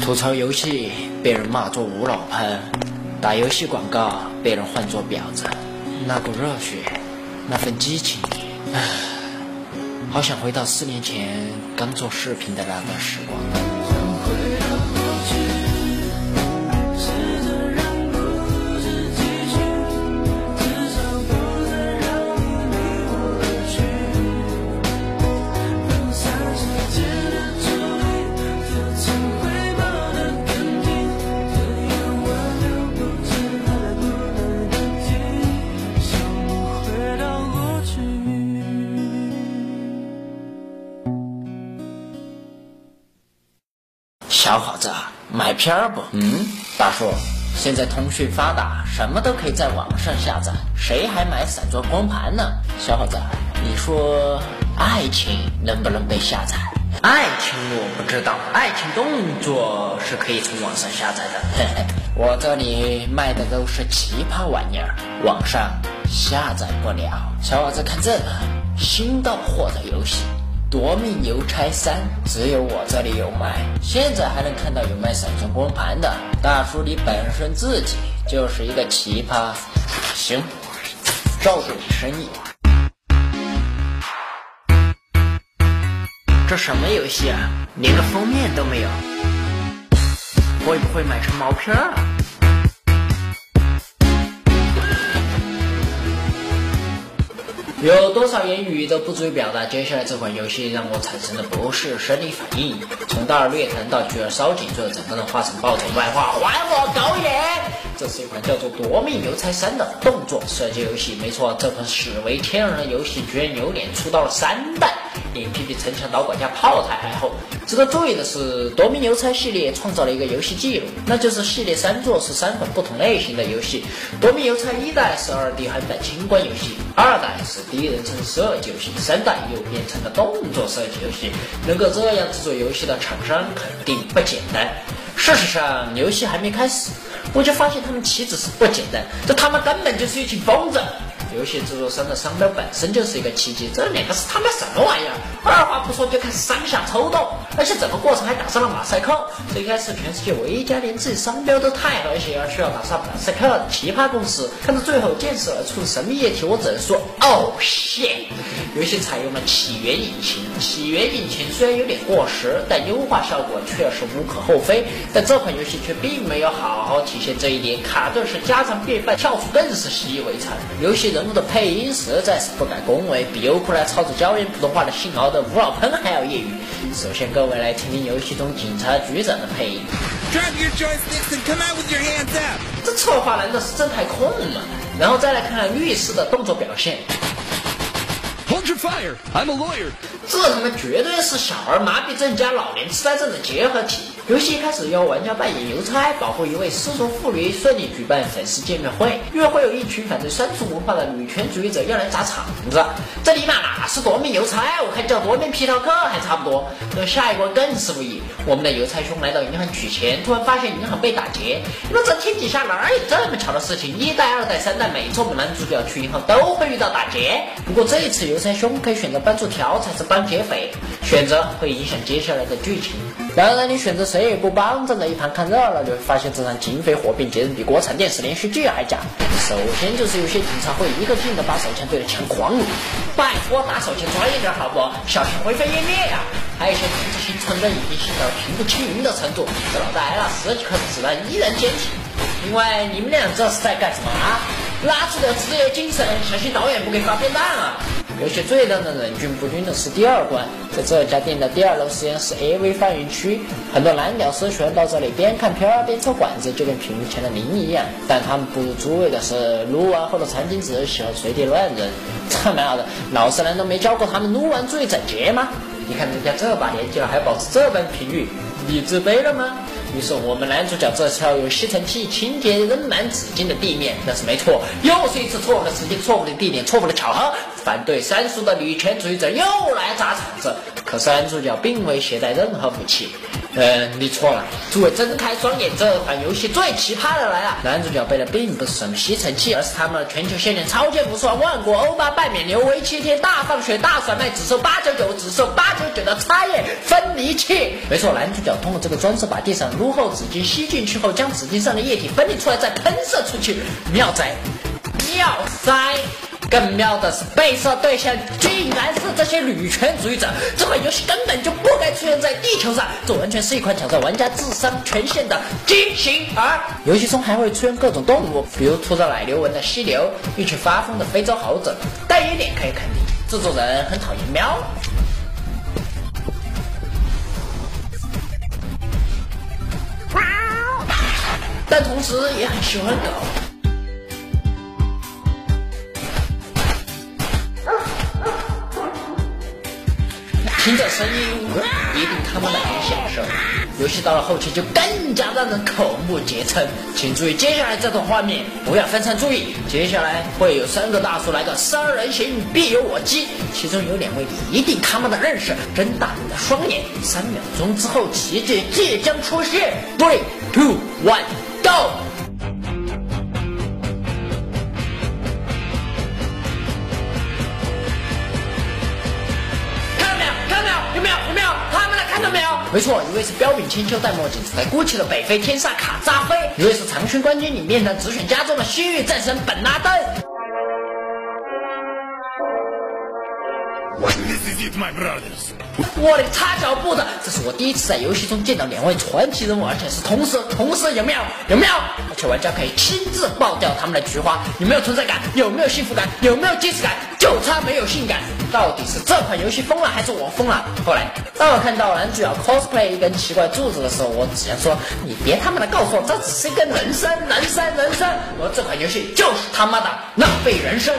吐槽游戏被人骂作无脑喷，打游戏广告被人唤作婊子，那股热血，那份激情，唉，好想回到四年前刚做视频的那段时光。小伙子，买片儿不？嗯，大叔，现在通讯发达，什么都可以在网上下载，谁还买散装光盘呢？小伙子，你说爱情能不能被下载？爱情我不知道，爱情动作是可以从网上下载的。嘿嘿，我这里卖的都是奇葩玩意儿，网上下载不了。小伙子，看这个，新到货的游戏。夺命邮差三，只有我这里有卖，现在还能看到有卖闪装光盘的。大叔，你本身自己就是一个奇葩，行，照顾你生意。这什么游戏啊？连个封面都没有，会不会买成毛片了？有多少言语都不足以表达，接下来这款游戏让我产生的不是生理反应。从大而略疼到巨而烧紧，最后整个人化成暴走漫画，还我狗眼！这是一款叫做《夺命邮差三》的动作射击游戏。没错，这款史为天人的游戏居然有脸出到了三代。脸皮比城墙导管加炮台还厚。值得注意的是，夺命邮差系列创造了一个游戏记录，那就是系列三作是三款不同类型的游戏。夺命邮差一代是二 D 横版清关游戏，二代是第一人称射击游戏，三代又变成了动作射击游戏。能够这样制作游戏的厂商肯定不简单。事实上，游戏还没开始，我就发现他们岂止是不简单，这他妈根本就是一群疯子。游戏制作商的商标本身就是一个奇迹，这两个是他妈什么玩意儿？二话不说就开始上下抽动，而且整个过程还打上了马赛克。这应该是全世界唯一一家连自己商标都太和谐而需要打上马赛克的奇葩公司。看到最后见识而出神秘液体，我只能说哦谢。游戏采用了起源引擎，起源引擎虽然有点过时，但优化效果确实无可厚非。但这款游戏却并没有好好体现这一点，卡顿是家常便饭，跳出更是习以为常。游戏人。人物的配音实在是不敢恭维，比优酷来操作胶原普通话的姓敖的吴老喷还要业余。首先，各位来听听游戏中警察局长的配音。这策划难道是正太控吗？然后再来看看律师的动作表现。Hold your fire! I'm a lawyer. 这他妈绝对是小儿麻痹症加老年痴呆症的结合体。游戏一开始要玩家扮演邮差，保护一位失足妇女，顺利举办粉丝见面会。约会有一群反对删除文化的女权主义者要来砸场子。这尼玛哪是夺命邮差？我看叫夺命皮条客还差不多。那下一关更是不易。我们的邮差兄来到银行取钱，突然发现银行被打劫。那这天底下哪有这么巧的事情？一代、二代、三代，每次我们男主角去银行都会遇到打劫。不过这一次邮差兄可以选择帮助调查，还是帮劫匪？选择会影响接下来的剧情。当然，你选择谁也不帮，站在一旁看热闹，就会发现这场警匪火并，简直比国产电视连续剧还假。首先就是有些警察会一个劲的把手枪对着枪狂撸，拜托打手枪专业点好不？小心灰飞烟灭呀！还有一些控制型村人已经心到平步青云的程度，这老大挨了十几颗子弹依然坚挺。另外，你们俩这是在干什么啊？拿出点职业精神，小心导演不给发片单啊！游戏最让人忍俊不禁的是第二关，在这家店的第二楼实验室 AV 放映区，很多男屌丝喜欢到这里边看片边抽管子，就跟屏幕前的您一样。但他们不如诸位的是，撸完后的餐巾纸喜欢随地乱扔。他妈的，老师难道没教过他们撸完注意整洁吗？你看人家这把年纪了还保持这般频率，你自卑了吗？于是我们男主角这次用吸尘器、清洁扔满纸巾的地面，那是没错，又是一次错误的时间、错误的地点、错误的巧合。反对三叔的女权主义者又来砸场子，可是男主角并未携带任何武器。嗯，你错了。诸位睁开双眼，这款游戏最奇葩的来了。男主角背的并不是什么吸尘器，而是他们的全球限量超级无双万国欧巴半免牛为七天大放血大甩卖，只售八九九，只售八九九的插液分离器。没错，男主角通过这个装置把地上撸后纸巾吸进去后，将纸巾上的液体分离出来，再喷射出去。妙哉，妙哉！更妙的是，被摄对象竟然是这些女权主义者。这款游戏根本就不该出现在地球上，这完全是一款挑战玩家智商权限的畸形儿。游戏中还会出现各种动物，比如涂着奶牛纹的犀牛，一群发疯的非洲猴子。但有一点可以肯定，制作人很讨厌喵，但同时也很喜欢狗。听着声音，一定他妈的很享受。游戏到了后期就更加让人口目结瞠。请注意接下来这段画面，不要分散注意。接下来会有三个大叔来个三人行，必有我机。其中有两位你一定他妈的认识。睁大你的双眼，三秒钟之后奇迹即将出现。Three, two, one, go！没错，一位是彪炳千秋戴墨镜、只戴 GUCCI 的北非天煞卡扎菲，一位是长裙冠军里面的只选家中的西域战神本拉登。我的擦脚步的，这是我第一次在游戏中见到两位传奇人物，而且是同时，同时有没有？有没有？而且玩家可以亲自爆掉他们的菊花，有没有存在感？有没有幸福感？有没有即视感？就差没有性感。到底是这款游戏疯了，还是我疯了？后来当我看到男主角 cosplay 一根奇怪柱子的时候，我只想说，你别他妈的告诉我这只是一根人参，人参，人参！我这款游戏就是他妈的浪费人生。